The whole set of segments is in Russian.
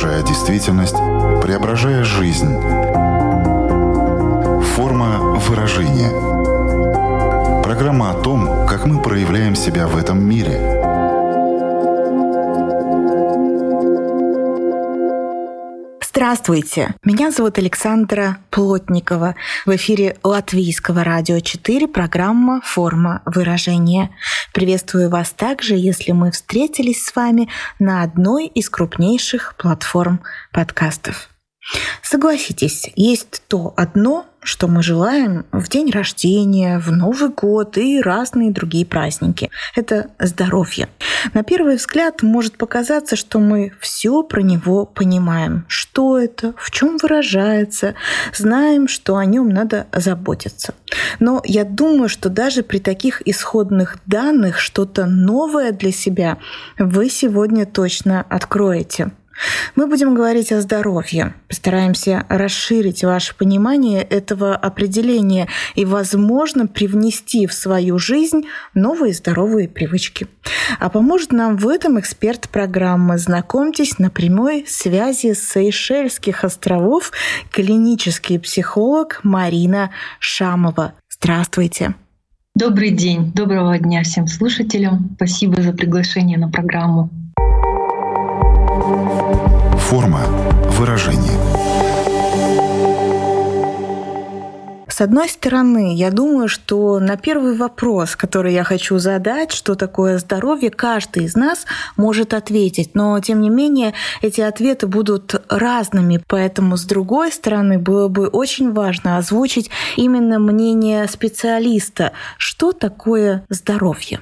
искажая действительность, преображая жизнь. Форма выражения. Программа о том, как мы проявляем себя в этом мире – Здравствуйте, меня зовут Александра Плотникова. В эфире Латвийского радио 4 программа «Форма выражения». Приветствую вас также, если мы встретились с вами на одной из крупнейших платформ подкастов. Согласитесь, есть то одно, что мы желаем в день рождения, в Новый год и разные другие праздники. Это здоровье. На первый взгляд может показаться, что мы все про него понимаем. Что это, в чем выражается, знаем, что о нем надо заботиться. Но я думаю, что даже при таких исходных данных что-то новое для себя вы сегодня точно откроете. Мы будем говорить о здоровье. Постараемся расширить ваше понимание этого определения и, возможно, привнести в свою жизнь новые здоровые привычки. А поможет нам в этом эксперт программы. Знакомьтесь на прямой связи с Сейшельских островов клинический психолог Марина Шамова. Здравствуйте. Добрый день, доброго дня всем слушателям. Спасибо за приглашение на программу. Форма выражения. С одной стороны, я думаю, что на первый вопрос, который я хочу задать, что такое здоровье, каждый из нас может ответить. Но, тем не менее, эти ответы будут разными. Поэтому, с другой стороны, было бы очень важно озвучить именно мнение специалиста. Что такое здоровье?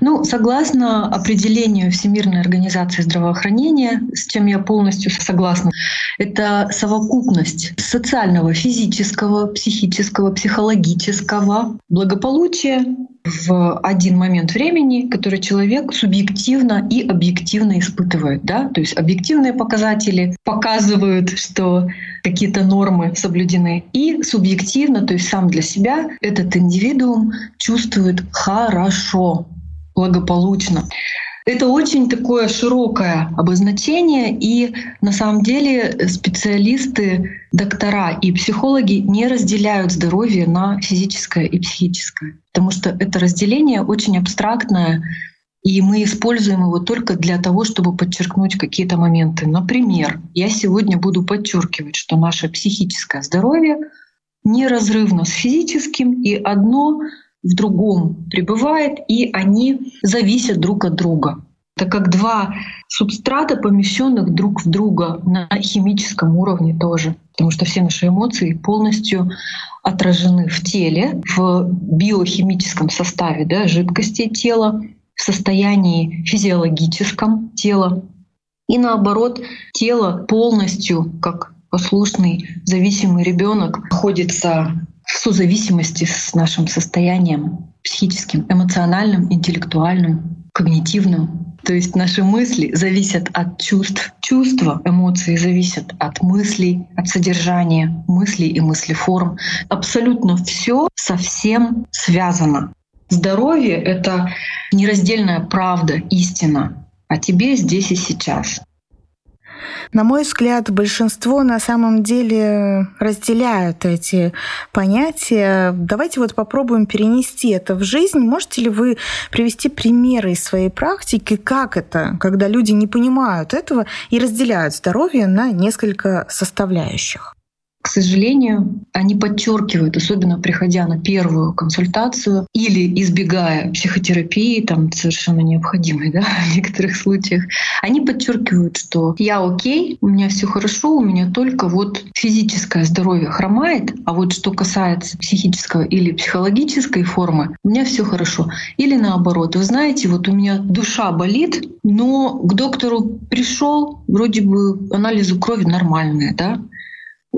Ну, согласно определению Всемирной организации здравоохранения, с чем я полностью согласна, это совокупность социального, физического, психического, психологического благополучия в один момент времени, который человек субъективно и объективно испытывает. Да? То есть объективные показатели показывают, что какие-то нормы соблюдены. И субъективно, то есть сам для себя, этот индивидуум чувствует хорошо, благополучно. Это очень такое широкое обозначение, и на самом деле специалисты, доктора и психологи не разделяют здоровье на физическое и психическое, потому что это разделение очень абстрактное, и мы используем его только для того, чтобы подчеркнуть какие-то моменты. Например, я сегодня буду подчеркивать, что наше психическое здоровье неразрывно с физическим, и одно в другом пребывает, и они зависят друг от друга. Это как два субстрата, помещенных друг в друга на химическом уровне тоже. Потому что все наши эмоции полностью отражены в теле, в биохимическом составе да, жидкости тела, в состоянии физиологическом тела. И наоборот, тело полностью, как послушный, зависимый ребенок, находится в созависимости с нашим состоянием психическим, эмоциональным, интеллектуальным, когнитивным. То есть наши мысли зависят от чувств, чувства, эмоции зависят от мыслей, от содержания мыслей и мыслеформ. Абсолютно все совсем связано. Здоровье — это нераздельная правда, истина о тебе здесь и сейчас. На мой взгляд, большинство на самом деле разделяют эти понятия. Давайте вот попробуем перенести это в жизнь. Можете ли вы привести примеры из своей практики, как это, когда люди не понимают этого и разделяют здоровье на несколько составляющих? К сожалению, они подчеркивают, особенно приходя на первую консультацию или избегая психотерапии, там совершенно необходимой да, в некоторых случаях, они подчеркивают, что я окей, у меня все хорошо, у меня только вот физическое здоровье хромает, а вот что касается психического или психологической формы, у меня все хорошо. Или наоборот, вы знаете, вот у меня душа болит, но к доктору пришел, вроде бы анализы крови нормальные, да,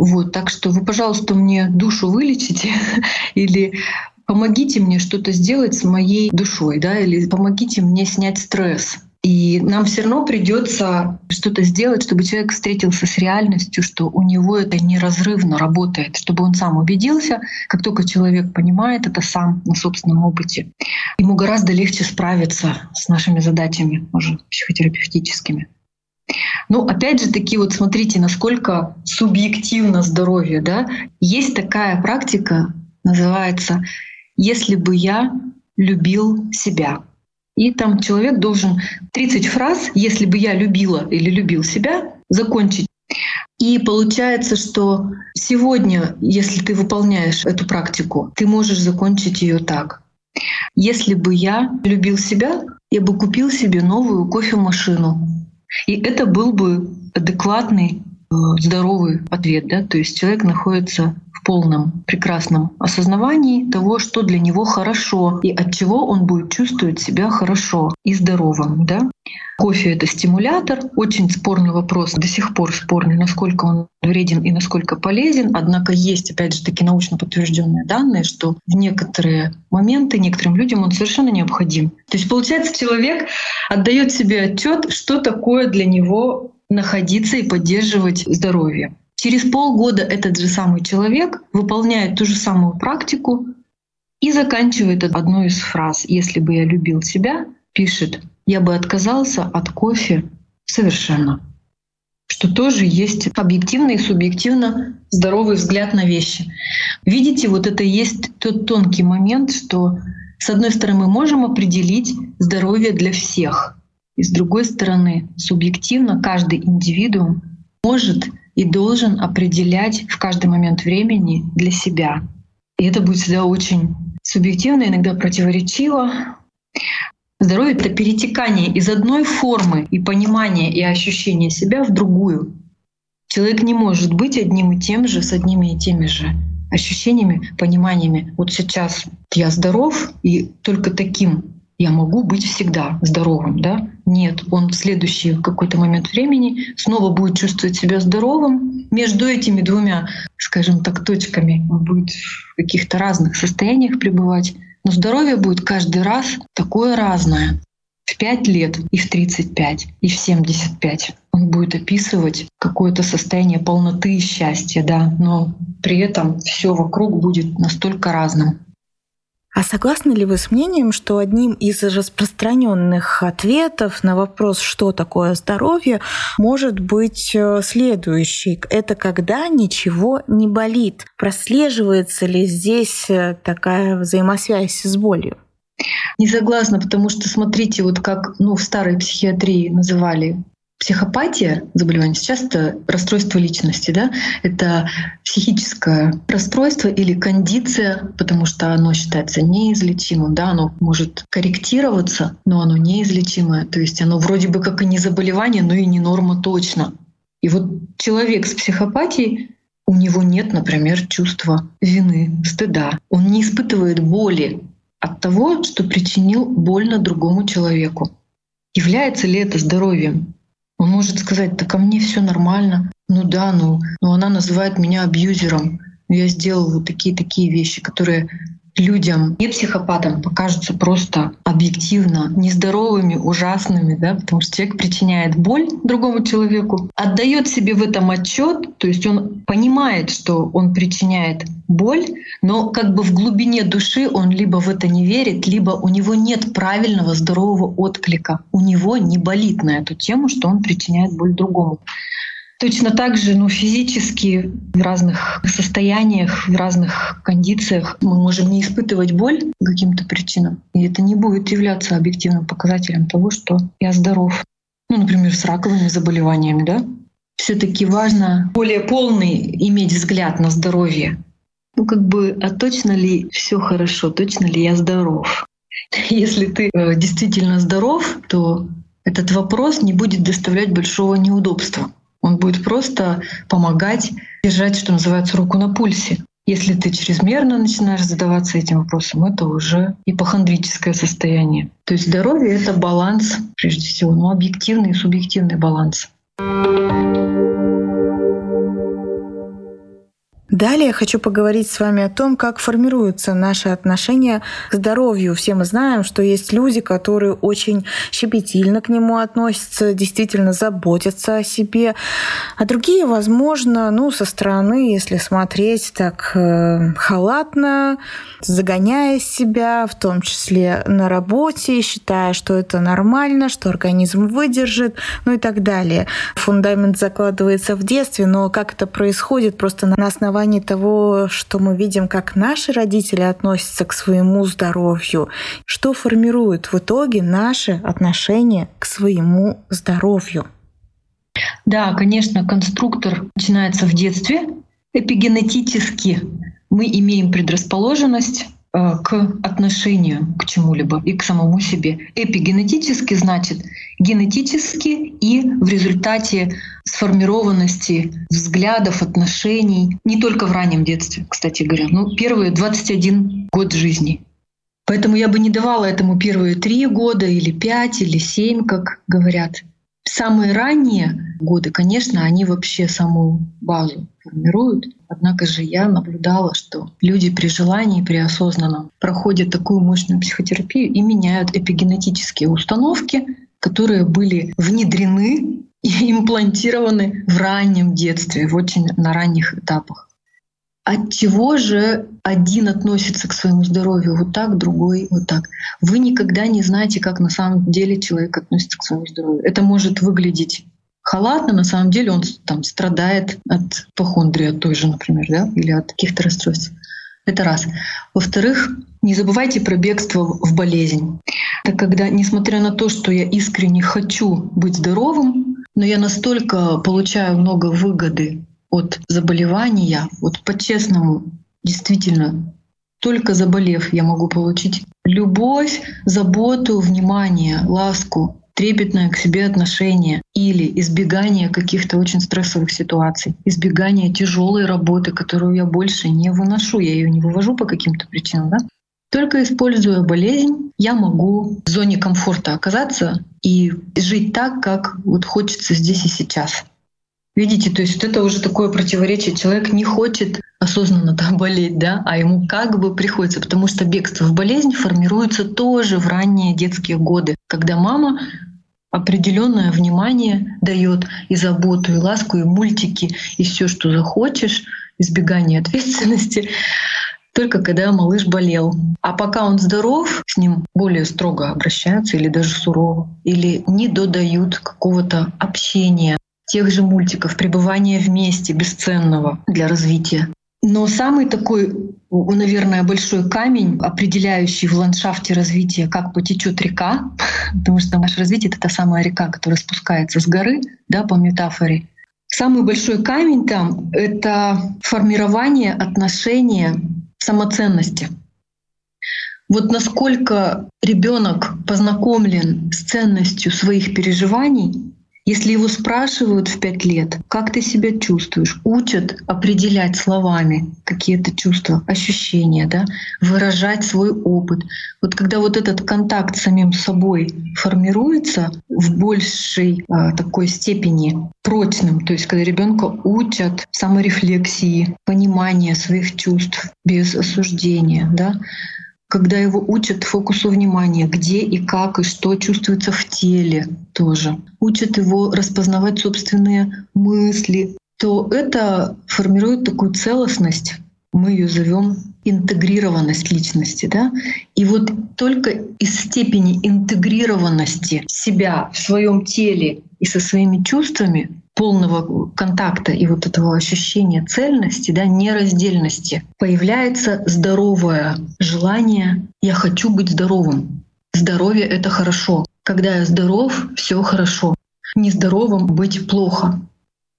вот, так что вы, пожалуйста, мне душу вылечите или помогите мне что-то сделать с моей душой, да, или помогите мне снять стресс. И нам все равно придется что-то сделать, чтобы человек встретился с реальностью, что у него это неразрывно работает, чтобы он сам убедился, как только человек понимает это сам на собственном опыте, ему гораздо легче справиться с нашими задачами, уже психотерапевтическими. Ну, опять же таки, вот смотрите, насколько субъективно здоровье, да? Есть такая практика, называется «Если бы я любил себя». И там человек должен 30 фраз «если бы я любила» или «любил себя» закончить. И получается, что сегодня, если ты выполняешь эту практику, ты можешь закончить ее так. Если бы я любил себя, я бы купил себе новую кофемашину. И это был бы адекватный, э, здоровый ответ. Да? То есть человек находится полном прекрасном осознавании того, что для него хорошо и от чего он будет чувствовать себя хорошо и здоровым. Да? Кофе — это стимулятор. Очень спорный вопрос, до сих пор спорный, насколько он вреден и насколько полезен. Однако есть, опять же, такие научно подтвержденные данные, что в некоторые моменты некоторым людям он совершенно необходим. То есть, получается, человек отдает себе отчет, что такое для него находиться и поддерживать здоровье. Через полгода этот же самый человек выполняет ту же самую практику и заканчивает одну из фраз «Если бы я любил себя», пишет «Я бы отказался от кофе совершенно». Что тоже есть объективно и субъективно здоровый взгляд на вещи. Видите, вот это есть тот тонкий момент, что с одной стороны мы можем определить здоровье для всех, и с другой стороны субъективно каждый индивидуум может и должен определять в каждый момент времени для себя. И это будет всегда очень субъективно, иногда противоречиво. Здоровье — это перетекание из одной формы и понимания и ощущения себя в другую. Человек не может быть одним и тем же, с одними и теми же ощущениями, пониманиями. Вот сейчас я здоров, и только таким я могу быть всегда здоровым, да? Нет, он в следующий какой-то момент времени снова будет чувствовать себя здоровым. Между этими двумя, скажем так, точками он будет в каких-то разных состояниях пребывать. Но здоровье будет каждый раз такое разное. В 5 лет, и в 35, и в 75. Он будет описывать какое-то состояние полноты и счастья, да, но при этом все вокруг будет настолько разным. А согласны ли вы с мнением, что одним из распространенных ответов на вопрос, что такое здоровье, может быть э, следующий? Это когда ничего не болит. Прослеживается ли здесь э, такая взаимосвязь с болью? Не согласна, потому что смотрите, вот как ну, в старой психиатрии называли Психопатия, заболевание, сейчас это расстройство личности, да, это психическое расстройство или кондиция, потому что оно считается неизлечимым, да, оно может корректироваться, но оно неизлечимое, то есть оно вроде бы как и не заболевание, но и не норма точно. И вот человек с психопатией, у него нет, например, чувства вины, стыда. Он не испытывает боли от того, что причинил больно другому человеку. Является ли это здоровьем? Он может сказать, да ко мне все нормально. Ну да, ну, но она называет меня абьюзером. Я сделал вот такие-такие вещи, которые людям, не психопатам, покажутся просто объективно нездоровыми, ужасными, да, потому что человек причиняет боль другому человеку, отдает себе в этом отчет, то есть он понимает, что он причиняет боль, но как бы в глубине души он либо в это не верит, либо у него нет правильного здорового отклика. У него не болит на эту тему, что он причиняет боль другому. Точно так же ну, физически в разных состояниях, в разных кондициях мы можем не испытывать боль по каким-то причинам. И это не будет являться объективным показателем того, что я здоров. Ну, например, с раковыми заболеваниями, да? все таки важно более полный иметь взгляд на здоровье. Ну, как бы, а точно ли все хорошо, точно ли я здоров? Если ты э, действительно здоров, то этот вопрос не будет доставлять большого неудобства. Он будет просто помогать держать, что называется, руку на пульсе. Если ты чрезмерно начинаешь задаваться этим вопросом, это уже ипохондрическое состояние. То есть здоровье — это баланс, прежде всего, но объективный и субъективный баланс. Далее хочу поговорить с вами о том, как формируются наши отношения к здоровью. Все мы знаем, что есть люди, которые очень щепетильно к нему относятся, действительно заботятся о себе, а другие, возможно, ну, со стороны, если смотреть так э, халатно, загоняя себя, в том числе на работе, считая, что это нормально, что организм выдержит, ну и так далее. Фундамент закладывается в детстве, но как это происходит просто на основании основании того, что мы видим, как наши родители относятся к своему здоровью, что формирует в итоге наше отношение к своему здоровью. Да, конечно, конструктор начинается в детстве. Эпигенетически мы имеем предрасположенность к отношению к чему-либо и к самому себе. Эпигенетически значит генетически и в результате сформированности взглядов, отношений, не только в раннем детстве, кстати говоря, ну, первые 21 год жизни. Поэтому я бы не давала этому первые три года или пять или семь, как говорят. Самые ранние годы, конечно, они вообще саму базу формируют. Однако же я наблюдала, что люди при желании, при осознанном проходят такую мощную психотерапию и меняют эпигенетические установки, которые были внедрены и имплантированы в раннем детстве, в очень на ранних этапах. От чего же один относится к своему здоровью вот так, другой вот так? Вы никогда не знаете, как на самом деле человек относится к своему здоровью. Это может выглядеть халатно, на самом деле он там страдает от похондрии, от той же, например, да, или от каких-то расстройств. Это раз. Во-вторых, не забывайте про бегство в болезнь. Это когда, несмотря на то, что я искренне хочу быть здоровым, но я настолько получаю много выгоды от заболевания, вот по-честному, действительно, только заболев я могу получить любовь, заботу, внимание, ласку, трепетное к себе отношение или избегание каких-то очень стрессовых ситуаций, избегание тяжелой работы, которую я больше не выношу, я ее не вывожу по каким-то причинам, да? Только используя болезнь, я могу в зоне комфорта оказаться и жить так, как вот хочется здесь и сейчас. Видите, то есть это уже такое противоречие. Человек не хочет осознанно там болеть, да, а ему как бы приходится, потому что бегство в болезнь формируется тоже в ранние детские годы, когда мама определенное внимание дает и заботу, и ласку, и мультики, и все, что захочешь, избегание ответственности, только когда малыш болел. А пока он здоров, с ним более строго обращаются или даже сурово, или не додают какого-то общения, тех же мультиков, пребывания вместе бесценного для развития. Но самый такой, наверное, большой камень, определяющий в ландшафте развития, как потечет река, потому что наше развитие — это та самая река, которая спускается с горы, да, по метафоре. Самый большой камень там — это формирование отношения самоценности. Вот насколько ребенок познакомлен с ценностью своих переживаний, если его спрашивают в пять лет, как ты себя чувствуешь, учат определять словами какие-то чувства, ощущения, да, выражать свой опыт. Вот когда вот этот контакт с самим собой формируется в большей а, такой степени прочным, то есть когда ребенка учат саморефлексии, понимания своих чувств без осуждения, да, когда его учат фокусу внимания, где и как и что чувствуется в теле тоже, учат его распознавать собственные мысли, то это формирует такую целостность, мы ее зовем интегрированность личности. Да? И вот только из степени интегрированности себя в своем теле и со своими чувствами полного контакта и вот этого ощущения цельности, да, нераздельности, появляется здоровое желание «я хочу быть здоровым». Здоровье — это хорошо. Когда я здоров, все хорошо. Нездоровым быть плохо.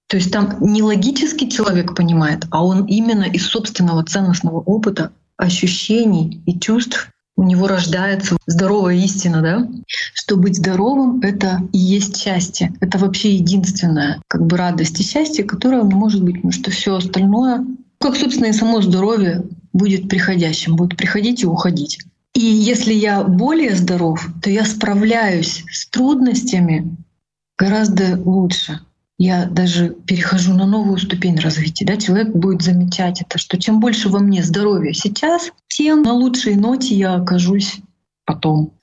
То есть там не логически человек понимает, а он именно из собственного ценностного опыта, ощущений и чувств у него рождается здоровая истина, да? Что быть здоровым — это и есть счастье. Это вообще единственное как бы радость и счастье, которое может быть, потому что все остальное, как, собственно, и само здоровье, будет приходящим, будет приходить и уходить. И если я более здоров, то я справляюсь с трудностями гораздо лучше. Я даже перехожу на новую ступень развития. Да? Человек будет замечать это, что чем больше во мне здоровья сейчас, тем на лучшей ноте я окажусь потом.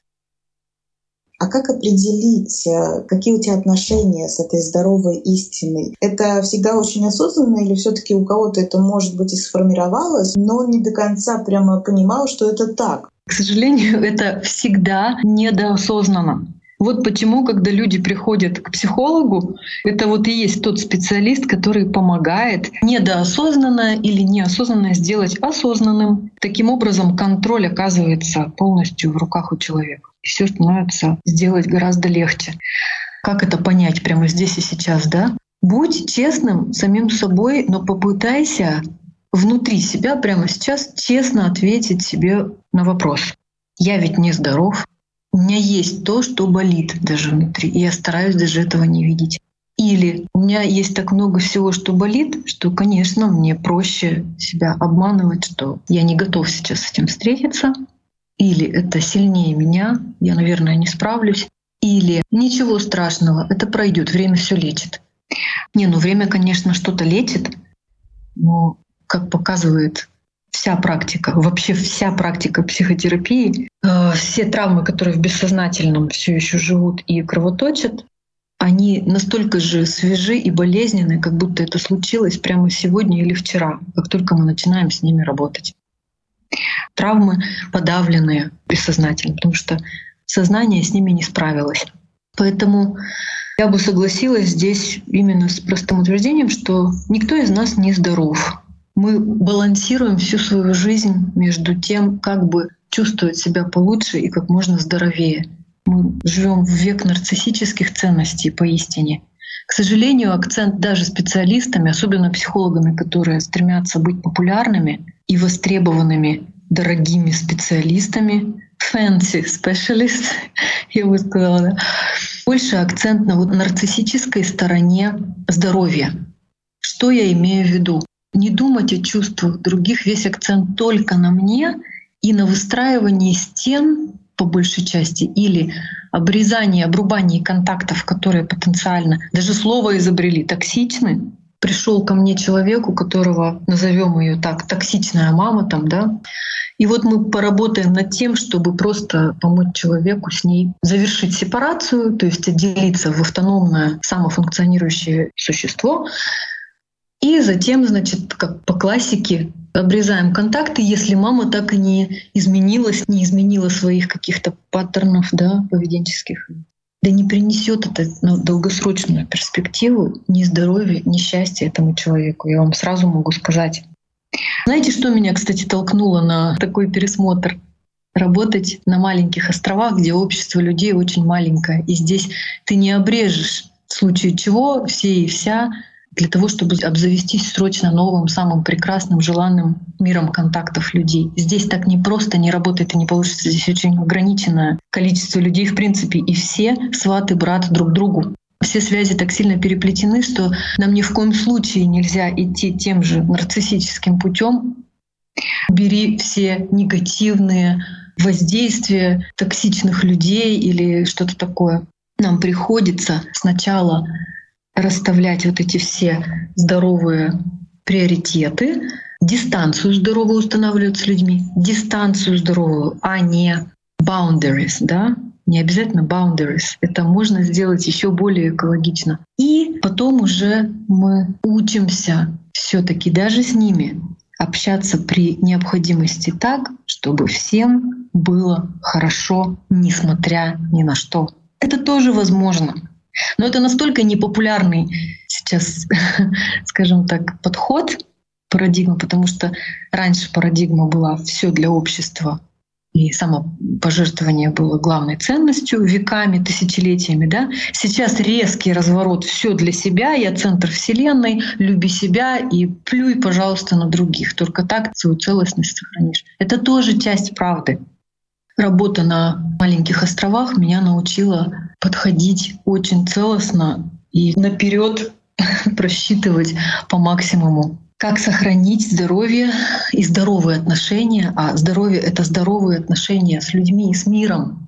А как определить, э, какие у тебя отношения с этой здоровой истиной? Это всегда очень осознанно или все таки у кого-то это, может быть, и сформировалось, но не до конца прямо понимал, что это так? К сожалению, это всегда недоосознанно. Вот почему, когда люди приходят к психологу, это вот и есть тот специалист, который помогает недоосознанно или неосознанно сделать осознанным. Таким образом, контроль оказывается полностью в руках у человека. И все становится сделать гораздо легче. Как это понять прямо здесь и сейчас, да? Будь честным самим собой, но попытайся внутри себя прямо сейчас честно ответить себе на вопрос. Я ведь не здоров, у меня есть то, что болит даже внутри, и я стараюсь даже этого не видеть. Или у меня есть так много всего, что болит, что, конечно, мне проще себя обманывать, что я не готов сейчас с этим встретиться. Или это сильнее меня, я, наверное, не справлюсь. Или ничего страшного, это пройдет, время все лечит. Не, ну время, конечно, что-то лечит, но, как показывает вся практика, вообще вся практика психотерапии, э, все травмы, которые в бессознательном все еще живут и кровоточат, они настолько же свежи и болезненны, как будто это случилось прямо сегодня или вчера, как только мы начинаем с ними работать. Травмы подавленные бессознательно, потому что сознание с ними не справилось. Поэтому я бы согласилась здесь именно с простым утверждением, что никто из нас не здоров. Мы балансируем всю свою жизнь между тем, как бы чувствовать себя получше и как можно здоровее. Мы живем в век нарциссических ценностей поистине. К сожалению, акцент даже специалистами, особенно психологами, которые стремятся быть популярными и востребованными дорогими специалистами, fancy specialist, я бы сказала, да, больше акцент на вот нарциссической стороне здоровья. Что я имею в виду? Не думать о чувствах других, весь акцент только на мне и на выстраивании стен по большей части или обрезание, обрубание контактов, которые потенциально, даже слово изобрели, токсичны. Пришел ко мне человек, у которого, назовем ее так, токсичная мама там, да, и вот мы поработаем над тем, чтобы просто помочь человеку с ней завершить сепарацию, то есть отделиться в автономное самофункционирующее существо, и затем, значит, как по классике, обрезаем контакты, если мама так и не изменилась, не изменила своих каких-то паттернов да, поведенческих. Да не принесет это ну, долгосрочную перспективу ни здоровья, ни счастья этому человеку. Я вам сразу могу сказать. Знаете, что меня, кстати, толкнуло на такой пересмотр? Работать на маленьких островах, где общество людей очень маленькое. И здесь ты не обрежешь, в случае чего все и вся для того, чтобы обзавестись срочно новым, самым прекрасным, желанным миром контактов людей. Здесь так не просто не работает и не получится. Здесь очень ограниченное количество людей в принципе, и все сваты брат друг другу. Все связи так сильно переплетены, что нам ни в коем случае нельзя идти тем же нарциссическим путем. Бери все негативные воздействия токсичных людей или что-то такое. Нам приходится сначала расставлять вот эти все здоровые приоритеты, дистанцию здоровую устанавливать с людьми, дистанцию здоровую, а не boundaries, да, не обязательно boundaries. Это можно сделать еще более экологично. И потом уже мы учимся все-таки даже с ними общаться при необходимости так, чтобы всем было хорошо, несмотря ни на что. Это тоже возможно. Но это настолько непопулярный сейчас, скажем так, подход, парадигма, потому что раньше парадигма была все для общества, и самопожертвование было главной ценностью веками, тысячелетиями. Да? Сейчас резкий разворот, все для себя, я центр Вселенной, люби себя и плюй, пожалуйста, на других. Только так свою целостность сохранишь. Это тоже часть правды. Работа на маленьких островах меня научила подходить очень целостно и наперед просчитывать по максимуму как сохранить здоровье и здоровые отношения, а здоровье — это здоровые отношения с людьми с миром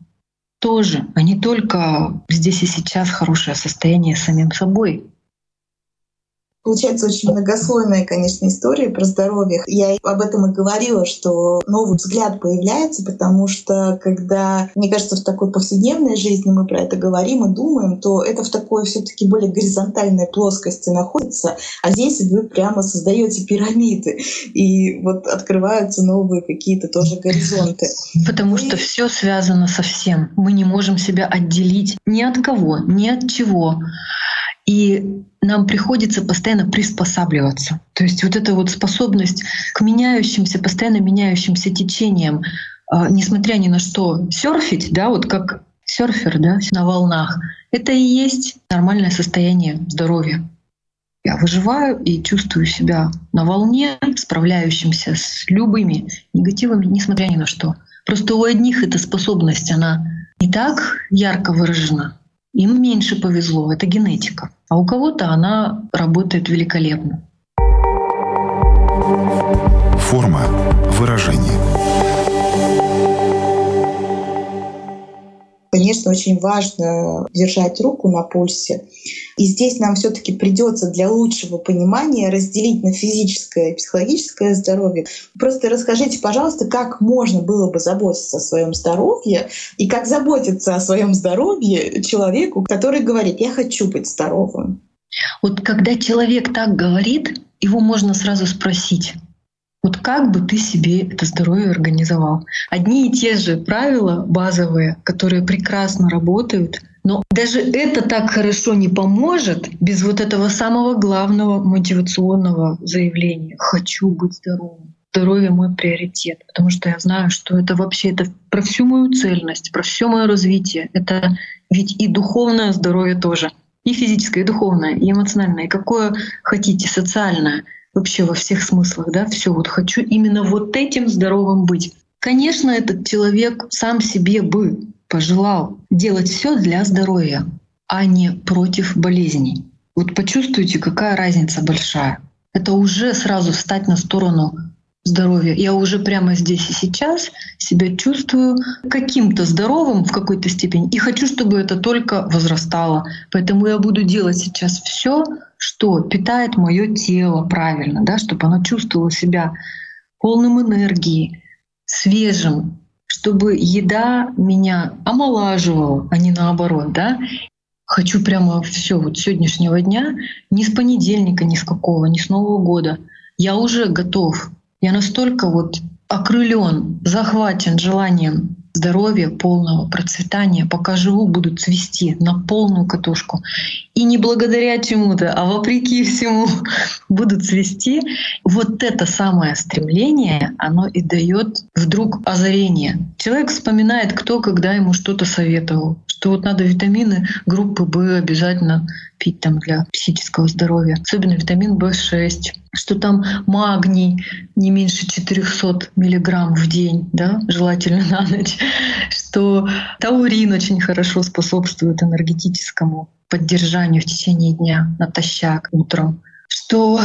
тоже, а не только здесь и сейчас хорошее состояние с самим собой. Получается очень многослойная, конечно, история про здоровье. Я об этом и говорила, что новый взгляд появляется, потому что когда, мне кажется, в такой повседневной жизни мы про это говорим и думаем, то это в такой все таки более горизонтальной плоскости находится, а здесь вы прямо создаете пирамиды, и вот открываются новые какие-то тоже горизонты. Потому что все связано со всем. Мы не можем себя отделить ни от кого, ни от чего. И нам приходится постоянно приспосабливаться. То есть вот эта вот способность к меняющимся, постоянно меняющимся течениям, а, несмотря ни на что, серфить, да, вот как серфер, да, на волнах, это и есть нормальное состояние здоровья. Я выживаю и чувствую себя на волне, справляющимся с любыми негативами, несмотря ни на что. Просто у одних эта способность, она не так ярко выражена, им меньше повезло, это генетика. А у кого-то она работает великолепно. Форма выражения. Конечно, очень важно держать руку на пульсе. И здесь нам все-таки придется для лучшего понимания разделить на физическое и психологическое здоровье. Просто расскажите, пожалуйста, как можно было бы заботиться о своем здоровье и как заботиться о своем здоровье человеку, который говорит, я хочу быть здоровым. Вот когда человек так говорит, его можно сразу спросить, вот как бы ты себе это здоровье организовал? Одни и те же правила базовые, которые прекрасно работают, но даже это так хорошо не поможет без вот этого самого главного мотивационного заявления «хочу быть здоровым». Здоровье мой приоритет, потому что я знаю, что это вообще это про всю мою цельность, про все мое развитие. Это ведь и духовное здоровье тоже, и физическое, и духовное, и эмоциональное, и какое хотите, социальное — вообще во всех смыслах, да, все вот хочу именно вот этим здоровым быть. Конечно, этот человек сам себе бы пожелал делать все для здоровья, а не против болезней. Вот почувствуйте, какая разница большая. Это уже сразу встать на сторону здоровья. Я уже прямо здесь и сейчас себя чувствую каким-то здоровым в какой-то степени и хочу, чтобы это только возрастало. Поэтому я буду делать сейчас все, что питает мое тело правильно, да, чтобы оно чувствовало себя полным энергии, свежим, чтобы еда меня омолаживала, а не наоборот, да. Хочу прямо все вот сегодняшнего дня, ни с понедельника, ни с какого, ни с Нового года. Я уже готов я настолько вот окрылен, захвачен желанием здоровья, полного процветания, пока живу, буду цвести на полную катушку. И не благодаря чему-то, а вопреки всему буду цвести. Вот это самое стремление, оно и дает вдруг озарение. Человек вспоминает, кто когда ему что-то советовал, что вот надо витамины группы В обязательно пить там для психического здоровья, особенно витамин В6, что там магний не меньше 400 миллиграмм в день, да, желательно на ночь, что таурин очень хорошо способствует энергетическому поддержанию в течение дня натощак утром, что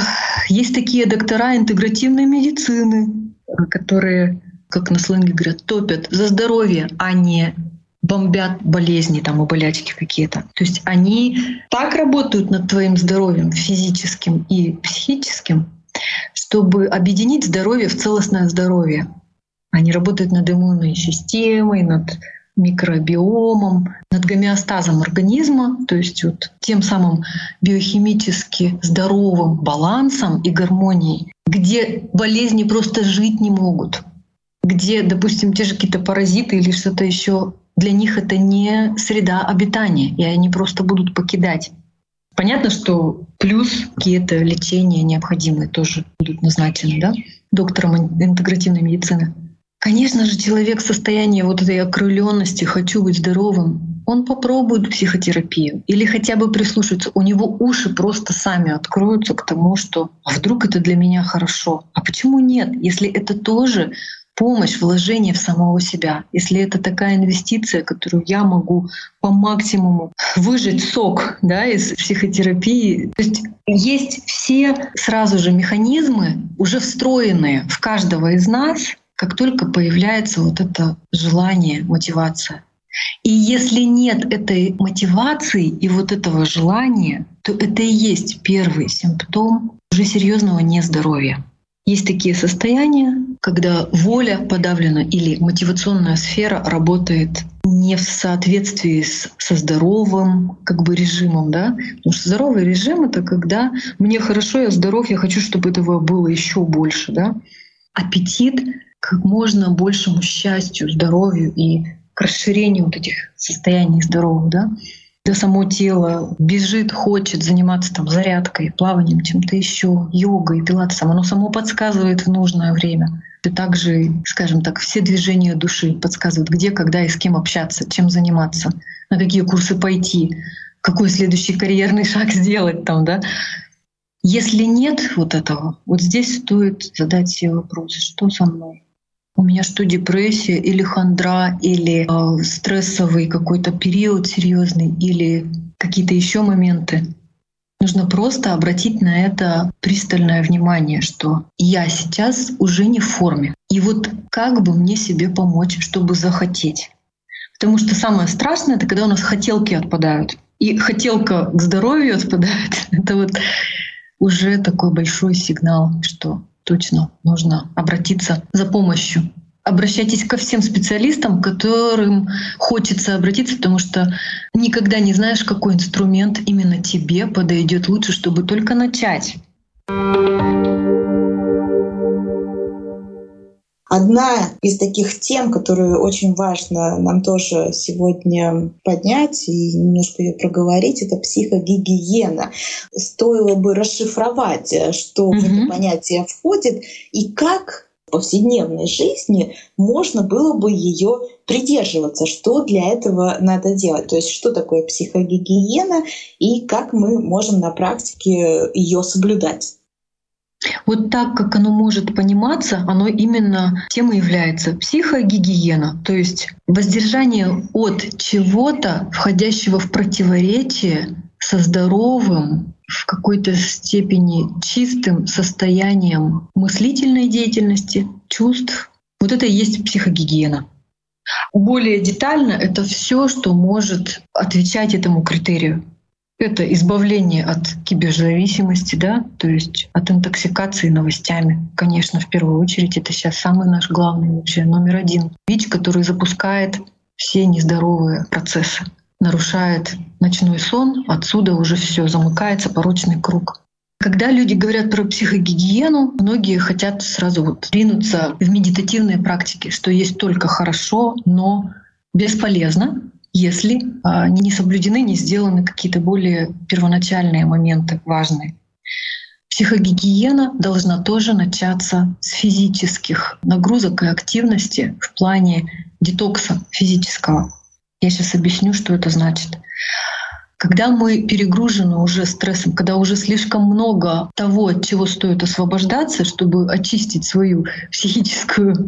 есть такие доктора интегративной медицины, которые, как на сленге говорят, топят за здоровье, а не бомбят болезни там и болячки какие-то. То есть они так работают над твоим здоровьем физическим и психическим, чтобы объединить здоровье в целостное здоровье. Они работают над иммунной системой, над микробиомом, над гомеостазом организма, то есть вот тем самым биохимически здоровым балансом и гармонией, где болезни просто жить не могут, где, допустим, те же какие-то паразиты или что-то еще для них это не среда обитания, и они просто будут покидать. Понятно, что плюс какие-то лечения необходимые тоже будут назначены да, доктором интегративной медицины. Конечно же, человек в состоянии вот этой окрыленности «хочу быть здоровым», он попробует психотерапию или хотя бы прислушается. У него уши просто сами откроются к тому, что «а вдруг это для меня хорошо?» А почему нет, если это тоже помощь, вложение в самого себя, если это такая инвестиция, которую я могу по максимуму выжать сок да, из психотерапии. То есть есть все сразу же механизмы, уже встроенные в каждого из нас, как только появляется вот это желание, мотивация. И если нет этой мотивации и вот этого желания, то это и есть первый симптом уже серьезного нездоровья. Есть такие состояния, когда воля подавлена или мотивационная сфера работает не в соответствии с, со здоровым как бы режимом, да? Потому что здоровый режим — это когда мне хорошо, я здоров, я хочу, чтобы этого было еще больше, да? Аппетит как можно большему счастью, здоровью и к расширению вот этих состояний здоровых, да? Да само тело бежит, хочет заниматься там зарядкой, плаванием, чем-то еще, йогой, пилатесом, оно само подсказывает в нужное время. И также, скажем так, все движения души подсказывают, где, когда и с кем общаться, чем заниматься, на какие курсы пойти, какой следующий карьерный шаг сделать там, да. Если нет вот этого, вот здесь стоит задать себе вопрос, что со мной? У меня что, депрессия или хандра, или э, стрессовый какой-то период серьезный, или какие-то еще моменты. Нужно просто обратить на это пристальное внимание, что я сейчас уже не в форме. И вот как бы мне себе помочь, чтобы захотеть? Потому что самое страшное — это когда у нас хотелки отпадают. И хотелка к здоровью отпадает. Это вот уже такой большой сигнал, что точно нужно обратиться за помощью. Обращайтесь ко всем специалистам, которым хочется обратиться, потому что никогда не знаешь, какой инструмент именно тебе подойдет лучше, чтобы только начать. Одна из таких тем, которую очень важно нам тоже сегодня поднять и немножко ее проговорить, это психогигиена. Стоило бы расшифровать, что угу. в это понятие входит и как в повседневной жизни можно было бы ее придерживаться, что для этого надо делать. То есть что такое психогигиена и как мы можем на практике ее соблюдать. Вот так, как оно может пониматься, оно именно тем и является психогигиена, то есть воздержание от чего-то, входящего в противоречие со здоровым, в какой-то степени чистым состоянием мыслительной деятельности, чувств. Вот это и есть психогигиена. Более детально это все, что может отвечать этому критерию. Это избавление от киберзависимости, да, то есть от интоксикации новостями. Конечно, в первую очередь это сейчас самый наш главный вообще номер один. ВИЧ, который запускает все нездоровые процессы, нарушает ночной сон, отсюда уже все замыкается порочный круг. Когда люди говорят про психогигиену, многие хотят сразу вот двинуться в медитативные практики, что есть только хорошо, но бесполезно, если а, не соблюдены, не сделаны какие-то более первоначальные моменты важные. Психогигиена должна тоже начаться с физических нагрузок и активности в плане детокса физического. Я сейчас объясню, что это значит. Когда мы перегружены уже стрессом, когда уже слишком много того, от чего стоит освобождаться, чтобы очистить свою психическую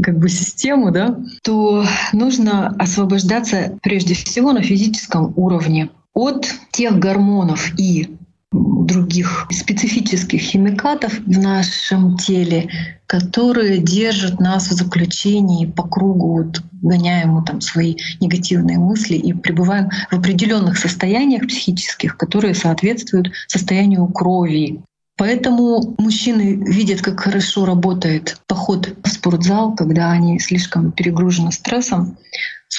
как бы, систему, да, то нужно освобождаться прежде всего на физическом уровне от тех гормонов и других специфических химикатов в нашем теле, которые держат нас в заключении по кругу, вот, гоняем мы там свои негативные мысли и пребываем в определенных состояниях психических, которые соответствуют состоянию крови. Поэтому мужчины видят, как хорошо работает поход в спортзал, когда они слишком перегружены стрессом.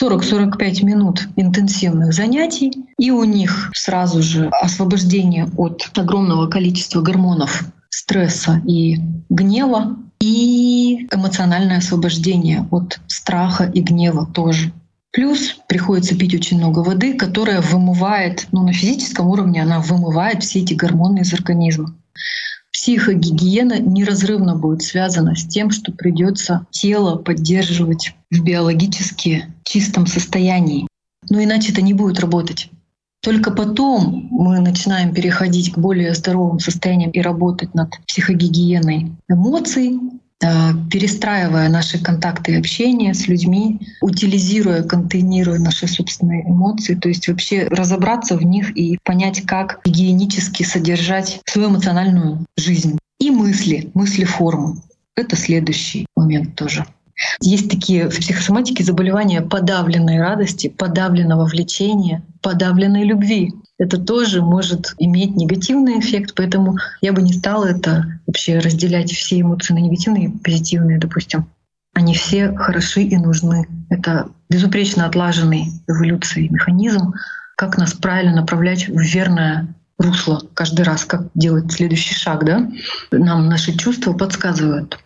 40-45 минут интенсивных занятий, и у них сразу же освобождение от огромного количества гормонов стресса и гнева, и эмоциональное освобождение от страха и гнева тоже. Плюс приходится пить очень много воды, которая вымывает, ну на физическом уровне она вымывает все эти гормоны из организма психогигиена неразрывно будет связана с тем, что придется тело поддерживать в биологически чистом состоянии. Но иначе это не будет работать. Только потом мы начинаем переходить к более здоровым состояниям и работать над психогигиеной эмоций, перестраивая наши контакты и общение с людьми, утилизируя, контейнируя наши собственные эмоции, то есть вообще разобраться в них и понять, как гигиенически содержать свою эмоциональную жизнь. И мысли, мысли форму. Это следующий момент тоже. Есть такие в психосоматике заболевания подавленной радости, подавленного влечения, подавленной любви. Это тоже может иметь негативный эффект, поэтому я бы не стала это вообще разделять все эмоции на негативные и позитивные, допустим. Они все хороши и нужны. Это безупречно отлаженный эволюцией механизм, как нас правильно направлять в верное русло каждый раз, как делать следующий шаг, да? Нам наши чувства подсказывают.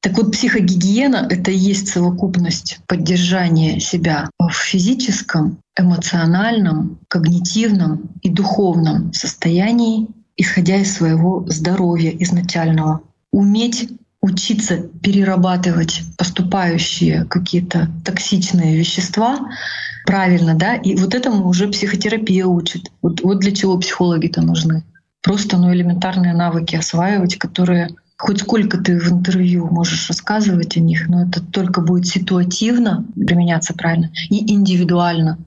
Так вот, психогигиена — это и есть совокупность поддержания себя в физическом, эмоциональном, когнитивном и духовном состоянии, исходя из своего здоровья изначального. Уметь учиться перерабатывать поступающие какие-то токсичные вещества правильно, да, и вот этому уже психотерапия учит. Вот, вот для чего психологи-то нужны. Просто ну, элементарные навыки осваивать, которые хоть сколько ты в интервью можешь рассказывать о них, но это только будет ситуативно применяться правильно и индивидуально.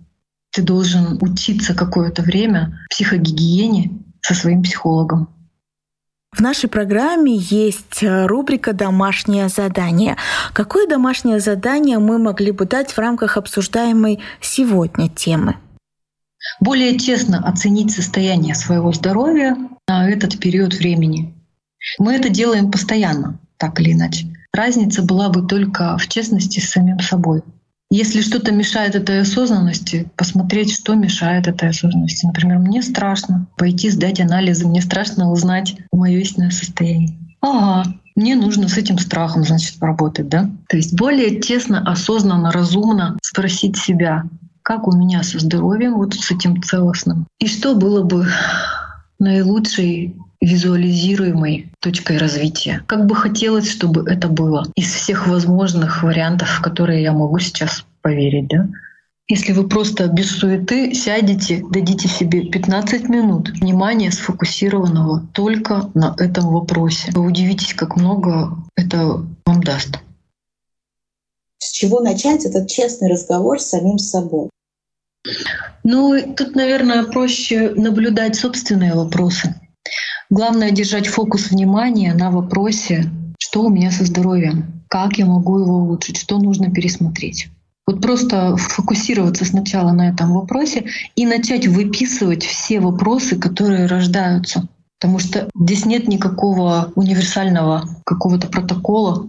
Ты должен учиться какое-то время психогигиене со своим психологом. В нашей программе есть э, рубрика «Домашнее задание». Какое домашнее задание мы могли бы дать в рамках обсуждаемой сегодня темы? Более честно оценить состояние своего здоровья на этот период времени. Мы это делаем постоянно, так или иначе. Разница была бы только в честности с самим собой. Если что-то мешает этой осознанности, посмотреть, что мешает этой осознанности. Например, мне страшно пойти сдать анализы, мне страшно узнать мое истинное состояние. Ага, мне нужно с этим страхом, значит, поработать, да? То есть более честно, осознанно, разумно спросить себя, как у меня со здоровьем, вот с этим целостным, и что было бы наилучшей визуализируемой точкой развития. Как бы хотелось, чтобы это было из всех возможных вариантов, в которые я могу сейчас поверить. Да? Если вы просто без суеты сядете, дадите себе 15 минут внимания сфокусированного только на этом вопросе, вы удивитесь, как много это вам даст. С чего начать этот честный разговор с самим собой? Ну, тут, наверное, проще наблюдать собственные вопросы. Главное держать фокус внимания на вопросе, что у меня со здоровьем, как я могу его улучшить, что нужно пересмотреть. Вот просто фокусироваться сначала на этом вопросе и начать выписывать все вопросы, которые рождаются. Потому что здесь нет никакого универсального какого-то протокола.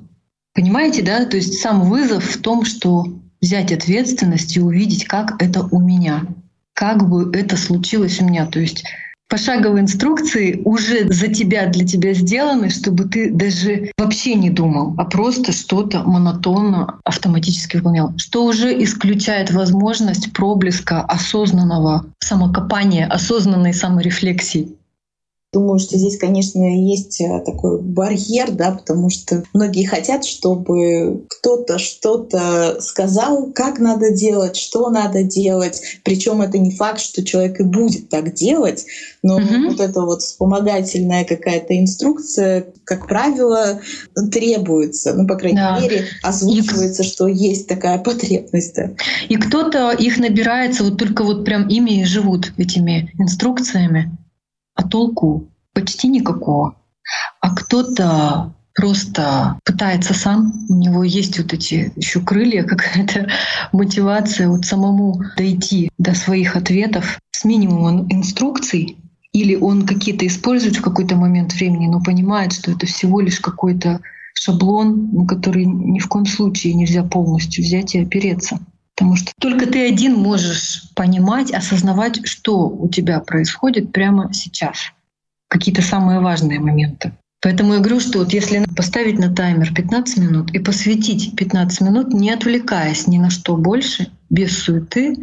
Понимаете, да? То есть сам вызов в том, что взять ответственность и увидеть, как это у меня, как бы это случилось у меня. То есть пошаговые инструкции уже за тебя, для тебя сделаны, чтобы ты даже вообще не думал, а просто что-то монотонно автоматически выполнял, что уже исключает возможность проблеска осознанного самокопания, осознанной саморефлексии. Думаю, что здесь, конечно, есть э, такой барьер, да, потому что многие хотят, чтобы кто-то что-то сказал, как надо делать, что надо делать. Причем это не факт, что человек и будет так делать, но угу. вот эта вот вспомогательная какая-то инструкция, как правило, требуется. Ну, по крайней да. мере, озвучивается, и... что есть такая потребность. Да. И кто-то их набирается вот только вот прям ими и живут этими инструкциями а толку почти никакого. А кто-то просто пытается сам, у него есть вот эти еще крылья, какая-то мотивация вот самому дойти до своих ответов с минимумом инструкций, или он какие-то использует в какой-то момент времени, но понимает, что это всего лишь какой-то шаблон, на который ни в коем случае нельзя полностью взять и опереться. Потому что только ты один можешь понимать, осознавать, что у тебя происходит прямо сейчас. Какие-то самые важные моменты. Поэтому я говорю, что вот если поставить на таймер 15 минут и посвятить 15 минут, не отвлекаясь ни на что больше, без суеты,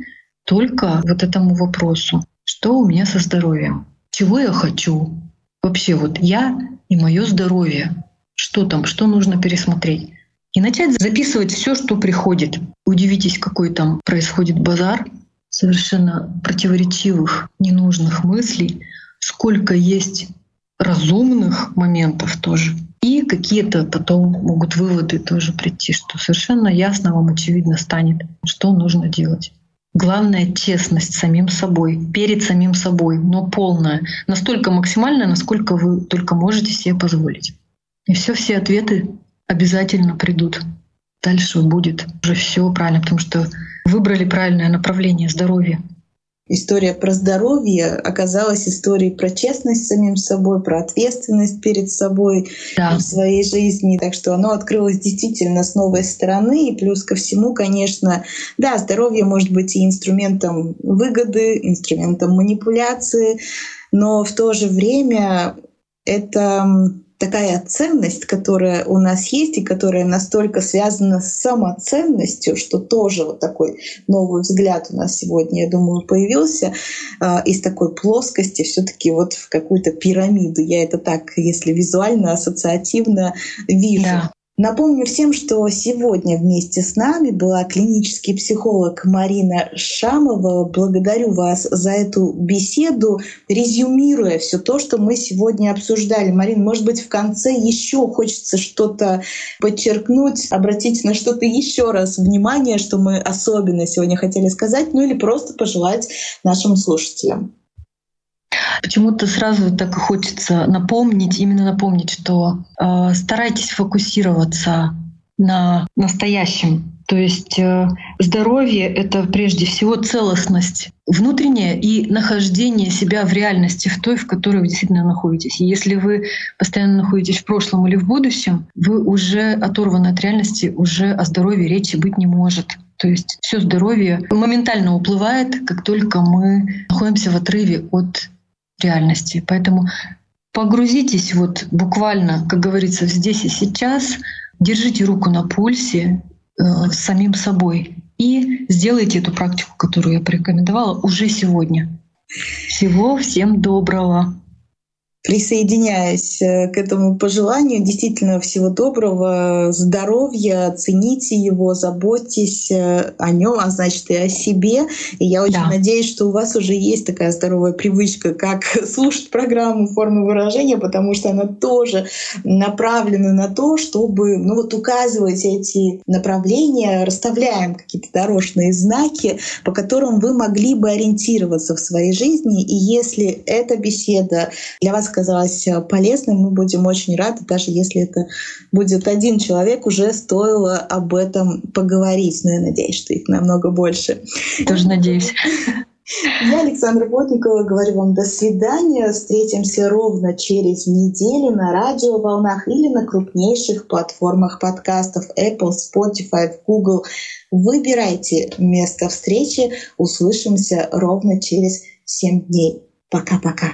только вот этому вопросу, что у меня со здоровьем, чего я хочу, вообще вот я и мое здоровье, что там, что нужно пересмотреть. И начать записывать все, что приходит. Удивитесь, какой там происходит базар совершенно противоречивых, ненужных мыслей, сколько есть разумных моментов тоже. И какие-то потом могут выводы тоже прийти, что совершенно ясно вам очевидно станет, что нужно делать. Главное — честность самим собой, перед самим собой, но полная, настолько максимальная, насколько вы только можете себе позволить. И все, все ответы обязательно придут. дальше будет уже все правильно, потому что выбрали правильное направление здоровья история про здоровье оказалась историей про честность с самим собой, про ответственность перед собой да. в своей жизни. Так что оно открылось действительно с новой стороны. И плюс ко всему, конечно, да, здоровье может быть и инструментом выгоды, инструментом манипуляции, но в то же время это такая ценность, которая у нас есть и которая настолько связана с самоценностью, что тоже вот такой новый взгляд у нас сегодня, я думаю, появился э, из такой плоскости все-таки вот в какую-то пирамиду. Я это так, если визуально, ассоциативно вижу. Да. Напомню всем, что сегодня вместе с нами была клинический психолог Марина Шамова. Благодарю вас за эту беседу, резюмируя все то, что мы сегодня обсуждали. Марин, может быть, в конце еще хочется что-то подчеркнуть, обратить на что-то еще раз внимание, что мы особенно сегодня хотели сказать, ну или просто пожелать нашим слушателям. Почему-то сразу так и хочется напомнить, именно напомнить, что э, старайтесь фокусироваться на настоящем. То есть э, здоровье — это прежде всего целостность внутренняя и нахождение себя в реальности, в той, в которой вы действительно находитесь. И если вы постоянно находитесь в прошлом или в будущем, вы уже оторваны от реальности, уже о здоровье речи быть не может. То есть все здоровье моментально уплывает, как только мы находимся в отрыве от реальности. Поэтому погрузитесь вот буквально, как говорится, здесь и сейчас, держите руку на пульсе э, самим собой и сделайте эту практику, которую я порекомендовала уже сегодня. Всего всем доброго! Присоединяюсь э, к этому пожеланию. Действительно, всего доброго, здоровья, цените его, заботьтесь э, о нем, а значит и о себе. И я очень да. надеюсь, что у вас уже есть такая здоровая привычка, как слушать программу формы выражения, потому что она тоже направлена на то, чтобы ну вот указывать эти направления, расставляем какие-то дорожные знаки, по которым вы могли бы ориентироваться в своей жизни. И если эта беседа для вас казалось э, полезным, мы будем очень рады, даже если это будет один человек, уже стоило об этом поговорить. Но я надеюсь, что их намного больше. Тоже надеюсь. Я, Александра Плотникова, говорю вам до свидания. Встретимся ровно через неделю на радиоволнах или на крупнейших платформах подкастов Apple, Spotify, Google. Выбирайте место встречи. Услышимся ровно через 7 дней. Пока-пока.